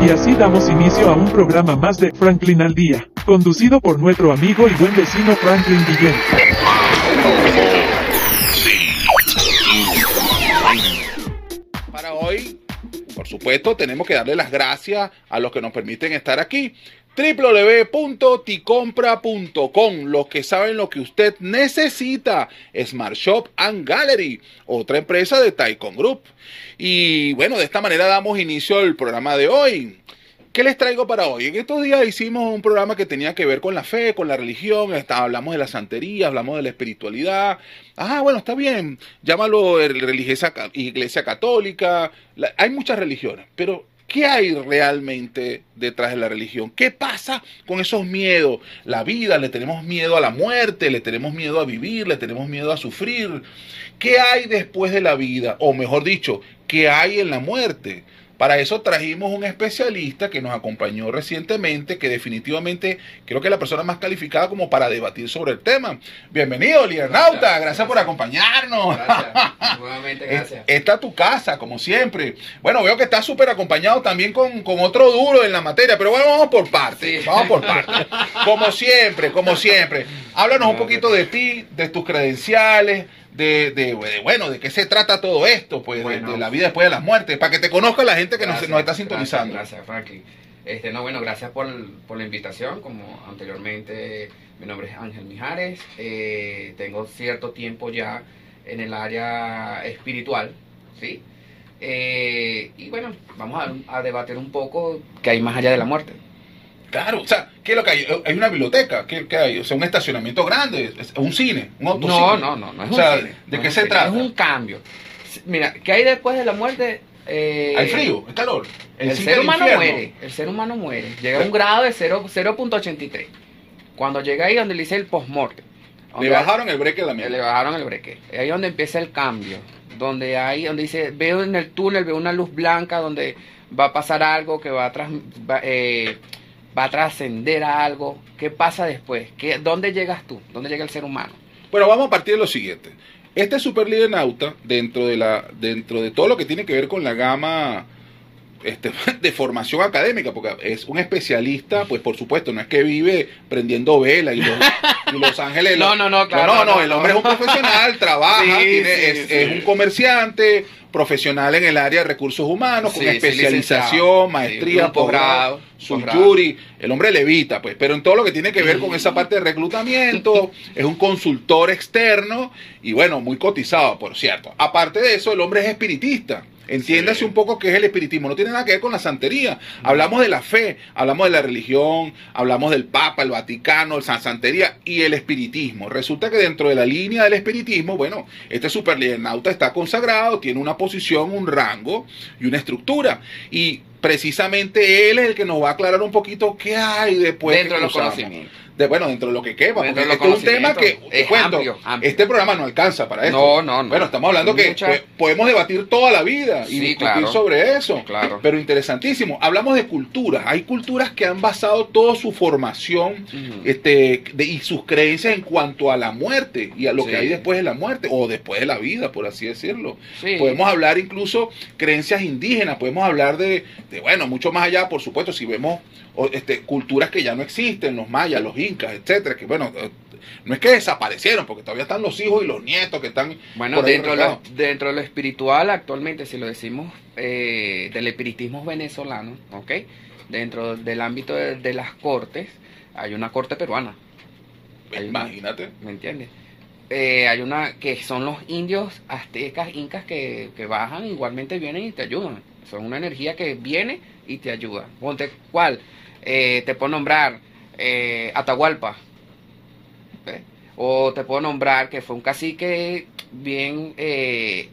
Y así damos inicio a un programa más de Franklin al Día, conducido por nuestro amigo y buen vecino Franklin Guillén. Para hoy, por supuesto, tenemos que darle las gracias a los que nos permiten estar aquí www.ticompra.com, los que saben lo que usted necesita, Smart Shop and Gallery, otra empresa de Taikon Group. Y bueno, de esta manera damos inicio al programa de hoy. ¿Qué les traigo para hoy? En estos días hicimos un programa que tenía que ver con la fe, con la religión, está- hablamos de la santería, hablamos de la espiritualidad. Ah, bueno, está bien, llámalo religiosa, iglesia católica, hay muchas religiones, pero ¿qué hay realmente detrás de la religión? ¿Qué pasa con esos miedos? La vida, le tenemos miedo a la muerte, le tenemos miedo a vivir, le tenemos miedo a sufrir. ¿Qué hay después de la vida? O mejor dicho, ¿qué hay en la muerte? Para eso trajimos un especialista que nos acompañó recientemente, que definitivamente creo que es la persona más calificada como para debatir sobre el tema. Bienvenido, Liernauta, gracias, Gracias. por acompañarnos. Gracias. Nuevamente, gracias. Es- Esta es tu casa, como siempre. Bueno, veo que estás súper acompañado también con, con otro duro en la materia, pero bueno, vamos por partes. Sí. Vamos por partes. Como siempre, como siempre. Háblanos un poquito de ti, de tus credenciales, de, de- de, bueno, de qué se trata todo esto, pues, de- Bueno. de, la vida después de la muerte, para que te conozca la gente que nos, Gracias, nos está gracias, sintonizando. Gracias, Franklin. Este, no, bueno, gracias por, por la invitación. Como anteriormente, mi nombre es Ángel Mijares. eh, tengo cierto tiempo ya en el área espiritual, ¿sí? Eh, y bueno, vamos a, a debatir un poco qué hay más allá de la muerte. Claro, o sea, ¿qué es lo que hay? Hay una biblioteca, ¿qué, qué hay? O sea, un estacionamiento grande, es- un cine, un autocine. No, no, no, no es O un sea, cine, ¿de no qué es se cine, trata? Es un cambio. Mira, ¿qué hay después de la muerte? Eh, Hay frío, hay calor. El, ser humano infierno. muere, el ser humano muere. Llega a un grado de cero- 0.83. Cuando llega ahí donde le dice el postmortem. Le bajaron el a la le bajaron el breque. Ahí donde empieza el cambio. Donde hay, donde dice, veo en el túnel, veo una luz blanca donde va a pasar algo que va a, va, eh, va a trascender a algo. ¿Qué pasa después? ¿Qué, ¿Dónde llegas tú? ¿Dónde llega el ser humano? Bueno, vamos a partir de lo siguiente. Este super líder nauta, dentro de la, dentro de todo lo que tiene que ver con la gama este, de formación académica, porque es un especialista, pues por supuesto, no es que vive prendiendo vela y los, y los ángeles. No, no, no, claro, No, no, no, el no. hombre es un profesional, trabaja, Sí, tiene- sí, es, sí. es un comerciante, profesional en el área de recursos humanos, con Sí, especialización, maestría, Sí, posgrado, el hombre levita, pues, pero en todo lo que tiene que ver con esa parte de reclutamiento, es un consultor externo y bueno, muy cotizado, por cierto. Aparte de eso, el hombre es espiritista. Entiéndase Sí. un poco qué es el espiritismo. No tiene nada que ver con la santería. Hablamos de la fe, hablamos de la religión, hablamos del Papa, el Vaticano, el San Santería y el espiritismo. Resulta que dentro de la línea del espiritismo, bueno, este superliernauta está consagrado, tiene una posición, un rango y una estructura. Y precisamente él es el que nos va a aclarar un poquito qué hay después Dentro de los conocimientos. De, bueno, dentro de lo que quepa, porque este es un tema que, te Es cuento, amplio, amplio. este programa no alcanza para esto. No, no, no. Bueno, estamos hablando que Mucha- podemos debatir toda la vida y Sí, discutir claro. sobre eso. Claro. Pero interesantísimo. Hablamos de culturas. Hay culturas que han basado toda su formación este, de- y sus creencias en cuanto a la muerte y a lo Sí. que hay después de la muerte o después de la vida, por así decirlo. Sí. Podemos hablar incluso creencias indígenas, podemos hablar de, de, bueno, mucho más allá, por supuesto, si vemos este, culturas que ya no existen, los mayas, los incas, etcétera, que bueno, eh, no es que desaparecieron, porque todavía están los hijos y los nietos que están Bueno, dentro de, lo, dentro de lo espiritual, actualmente, si lo decimos eh, del espiritismo venezolano, ¿ok? Dentro del ámbito de, de las cortes, hay una corte peruana, una- Imagínate. ¿me entiendes? Eh, hay una que son los indios aztecas, incas que, que bajan, igualmente vienen y te ayudan. Son una energía que viene y te ayuda. Ponte, ¿cuál? Eh, te puedo nombrar eh, Atahualpa. O te puedo nombrar que fue un cacique bien eh,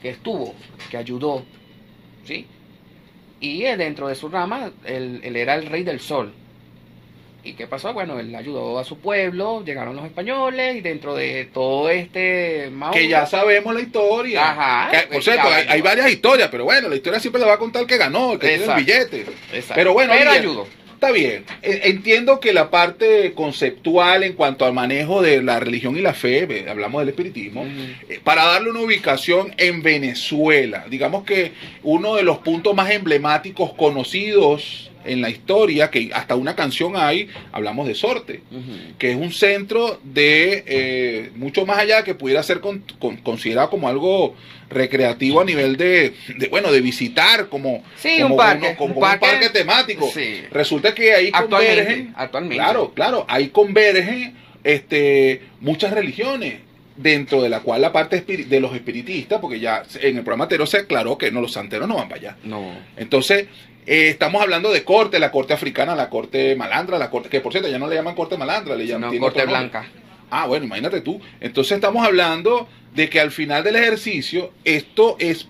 que estuvo, que ayudó, ¿sí? Y dentro de su rama, él, él era el rey del sol. ¿Y qué pasó? Bueno, él ayudó a su pueblo, llegaron los españoles y dentro de todo este... Mao- Que ya sabemos la historia. Ajá. Que, por Pues cierto, hay, varias historias, pero bueno, la historia siempre la va a contar el que ganó, el que Exacto. tiene el billete. Exacto. Pero bueno, pero ayudó. está bien. E- Entiendo que la parte conceptual en cuanto al manejo de la religión y la fe, hablamos del espiritismo, eh, para darle una ubicación en Venezuela. Digamos que uno de los puntos más emblemáticos conocidos en la historia, que hasta una canción hay, hablamos de Sorte que es un centro de eh, mucho más allá que pudiera ser con- con- considerado como algo recreativo a nivel de, de, bueno de visitar como, Sí, como un parque, uno- como un un parque- parque temático Sí. resulta que ahí Actualmente, convergen actualmente. claro claro ahí convergen este muchas religiones dentro de la cual la parte de los espiritistas porque ya en el programa anterior se aclaró que no los santeros no van para allá No. entonces, eh, estamos hablando de corte, la corte africana, la corte malandra, la corte, que por cierto ya no le llaman corte malandra, le llaman No, corte blanca. Ah, bueno, imagínate tú. Entonces estamos hablando de que al final del ejercicio esto es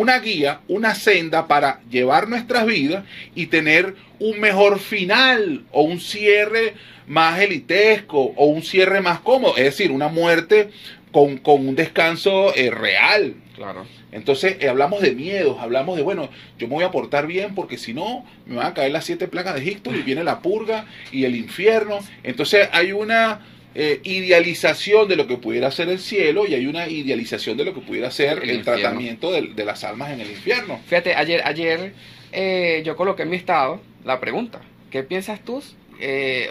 una guía, una senda para llevar nuestras vidas y tener un mejor final o un cierre más elitesco o un cierre más cómodo, es decir, una muerte con, con un descanso eh, real, Claro. entonces eh, hablamos de miedos, hablamos de, bueno, yo me voy a portar bien porque si no, me van a caer las siete plagas de Egipto y viene la purga y el infierno. Entonces hay una eh, idealización de lo que pudiera ser el cielo y hay una idealización de lo que pudiera ser El tratamiento de, de las almas en el infierno. Fíjate, ayer, ayer eh, yo coloqué en mi estado la pregunta. ¿Qué piensas tú? eh,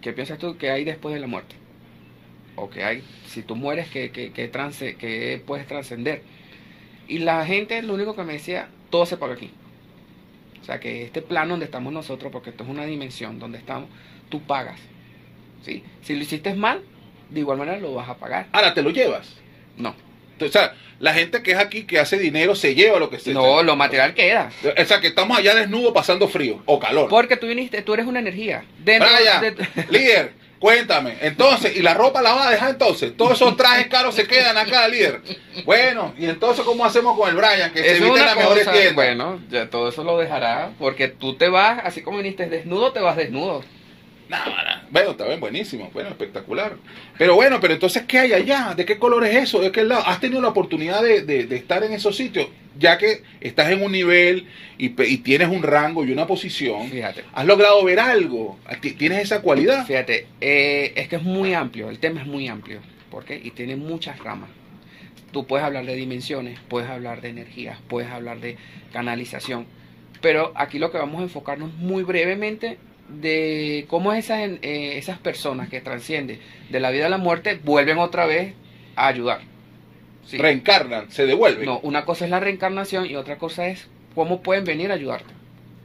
¿Qué piensas tú que hay después de la muerte? O que hay, si tú mueres, que puedes trascender. Y la gente lo único que me decía, todo se paga aquí. O sea, que este plano donde estamos nosotros, porque esto es una dimensión donde estamos, tú pagas. ¿Sí? Si lo hiciste mal, de igual manera lo vas a pagar. Ahora, ¿te lo llevas? No. O sea, la gente que es aquí, que hace dinero, se lleva lo que se... No, lo material queda. O sea, que estamos allá desnudos pasando frío o calor. Porque tú viniste, tú eres una energía. Dentro de- líder, cuéntame. Entonces, ¿y la ropa la vas a dejar entonces? Todos esos trajes caros se quedan acá, líder. Bueno, ¿y entonces cómo hacemos con el Brian? Que se Eso en una las mejores tiendas. bueno, ya todo eso lo dejará, porque tú te vas, así como viniste desnudo, te vas desnudo. Nah. Bueno, está bien, buenísimo. Bueno, espectacular. Pero bueno, pero entonces, ¿qué hay allá? ¿De qué color es eso? ¿De qué lado? ¿Has tenido la oportunidad de, de- de estar en esos sitios? Ya que estás en un nivel y, y tienes un rango y una posición. Fíjate. ¿Has logrado ver algo? Ti- ¿Tienes esa cualidad? Fíjate, eh, es que es muy amplio, el tema es muy amplio, ¿por qué? Y tiene muchas ramas. Tú puedes hablar de dimensiones, puedes hablar de energías, puedes hablar de canalización, pero aquí lo que vamos a enfocarnos muy brevemente de cómo esas, eh, esas personas que trascienden de la vida a la muerte vuelven otra vez a ayudar. Sí. Reencarnan, se devuelven. No, una cosa es la reencarnación y otra cosa es cómo pueden venir a ayudarte,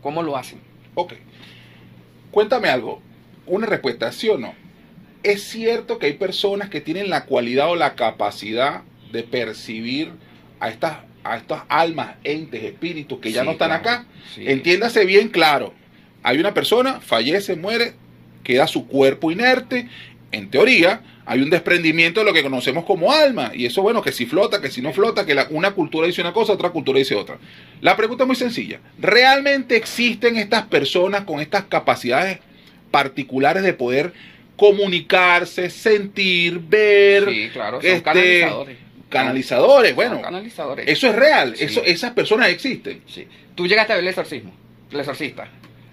cómo lo hacen. Ok. Cuéntame algo. Una respuesta, ¿sí o no? ¿Es cierto que hay personas que tienen la cualidad o la capacidad de percibir a estas, a estas almas, entes, espíritus que ya Sí, no están claro. acá? Sí. Entiéndase bien claro. Hay una persona, fallece, muere, queda su cuerpo inerte. En teoría, hay un desprendimiento de lo que conocemos como alma. Y eso, bueno, que si flota, que si no flota, que la- una cultura dice una cosa, otra cultura dice otra. La pregunta es muy sencilla. ¿Realmente existen estas personas con estas capacidades particulares de poder comunicarse, sentir, ver, Sí, claro, son este, canalizadores. canalizadores? Son Bueno, canalizadores. eso es real. Sí. Eso, esas personas existen. Sí. Tú llegaste a ver el exorcismo, el exorcista.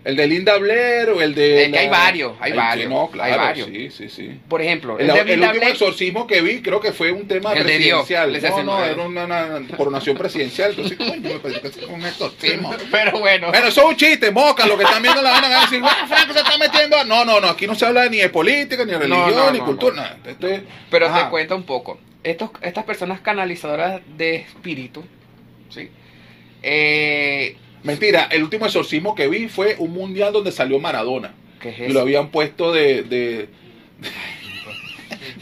El de Linda Blair o el de. Es que hay varios, hay varios, No, hay claro, varios. Sí, sí, sí. Por ejemplo, El, el, de el Linda último Blair- exorcismo que vi creo que fue un tema El de Dios, presidencial. no, no, era una, una coronación presidencial. Entonces, coño, me parece que es un exorcismo. Pero bueno, Bueno, eso es un chiste, moca. Lo que están viendo la van a decir, bueno, Franco se está metiendo. a-". No, no, no. Aquí no se habla ni de política, ni de religión, no, ni no, cultura. no. nada. Esto es- pero Ajá. te cuento un poco. Estos, estas personas canalizadoras de espíritu, ¿sí? Eh, Mentira, el último exorcismo que vi fue un mundial donde salió Maradona. ¿Qué es y eso? lo habían puesto de, de-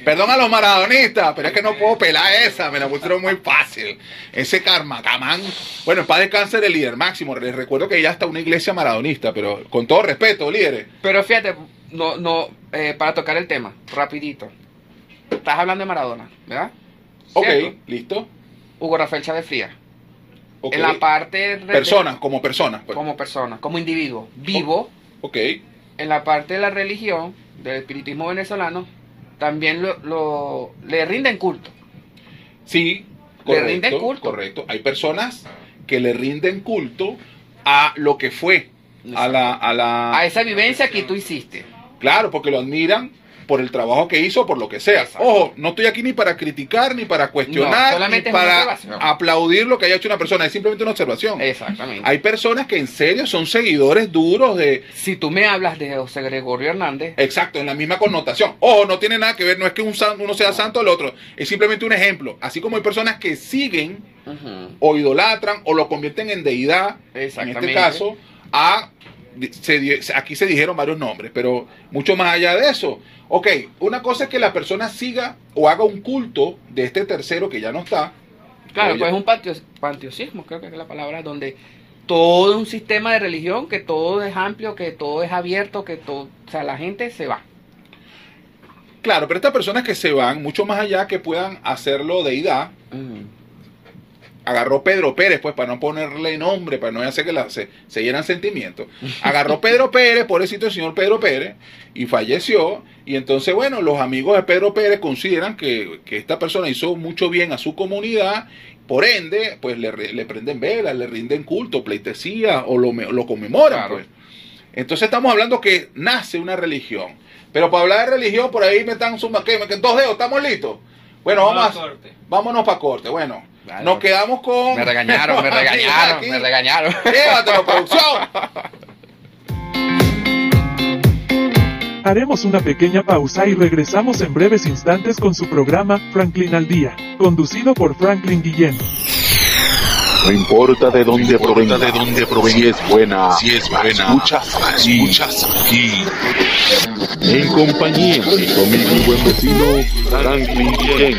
Perdón a los maradonistas, pero es que no puedo pelar esa, me la pusieron muy fácil. Ese Carmacamán. Bueno, en paz descanse el líder máximo. Les recuerdo que ya está una iglesia maradonista, pero con todo respeto, líderes. Pero fíjate, no, no, eh, para tocar el tema, rapidito. Estás hablando de Maradona, ¿verdad? Ok, ¿Cierto? listo. Hugo Rafael Chávez Frías. En la parte de- Personas, como personas. pues. como persona, como individuo, vivo, Ok. en la parte de la religión, del espiritismo venezolano, también lo, lo- le rinden culto. Sí, Le correcto. rinden culto. Correcto. Hay personas que le rinden culto a lo que fue. a la, a la... A esa vivencia que tú hiciste. Claro, porque lo admiran por el trabajo que hizo, por lo que sea. Exacto. Ojo, no estoy aquí ni para criticar, ni para No, cuestionar, solamente ni para aplaudir lo que haya hecho una persona. Es simplemente una observación. Exactamente. Hay personas que en serio son seguidores duros de... Si tú me hablas de José Gregorio Hernández, Exacto, en la misma connotación. Ojo, no tiene nada que ver, no es que un san- uno sea santo el otro. Es simplemente un ejemplo. Así como hay personas que siguen o idolatran o lo convierten en deidad, en este caso, a, se aquí se dijeron varios nombres, pero mucho más allá de eso. Ok, una cosa es que la persona siga o haga un culto de este tercero que ya no está. claro, pues es un panteo- panteosismo, creo que es la palabra, donde todo un sistema de religión, que todo es amplio, que todo es abierto, que todo, o sea, la gente se va. Claro, pero estas personas que se van mucho más allá que puedan hacerlo deidad, Ujú. Agarró Pedro Pérez, pues para no ponerle nombre, para no hacer que la- se, se llenan sentimientos. Agarró Pedro Pérez, pobrecito el señor Pedro Pérez, y falleció. Y entonces, bueno, los amigos de Pedro Pérez consideran que, que esta persona hizo mucho bien a su comunidad. Por ende, pues le, re- le prenden velas, le rinden culto, pleitesía o lo, lo conmemoran. Claro. Pues. Entonces estamos hablando que nace una religión. Pero para hablar de religión, por ahí me están sumando, ¿qué? ¿Me- Dos dedos, ¿estamos listos? Bueno, vamos a, vámonos para corte. Bueno, Nos quedamos con... Me regañaron, me regañaron, Aquí. me regañaron. Llévatelo, producción. Haremos una pequeña pausa y regresamos en breves instantes con su programa Franklin al Día, conducido por Franklin Guillén. No importa de dónde provenga, de dónde provenga, si es buena, si es buena, escuchas aquí, escuchas aquí. En compañía de y buen vecino Franklin Guillén.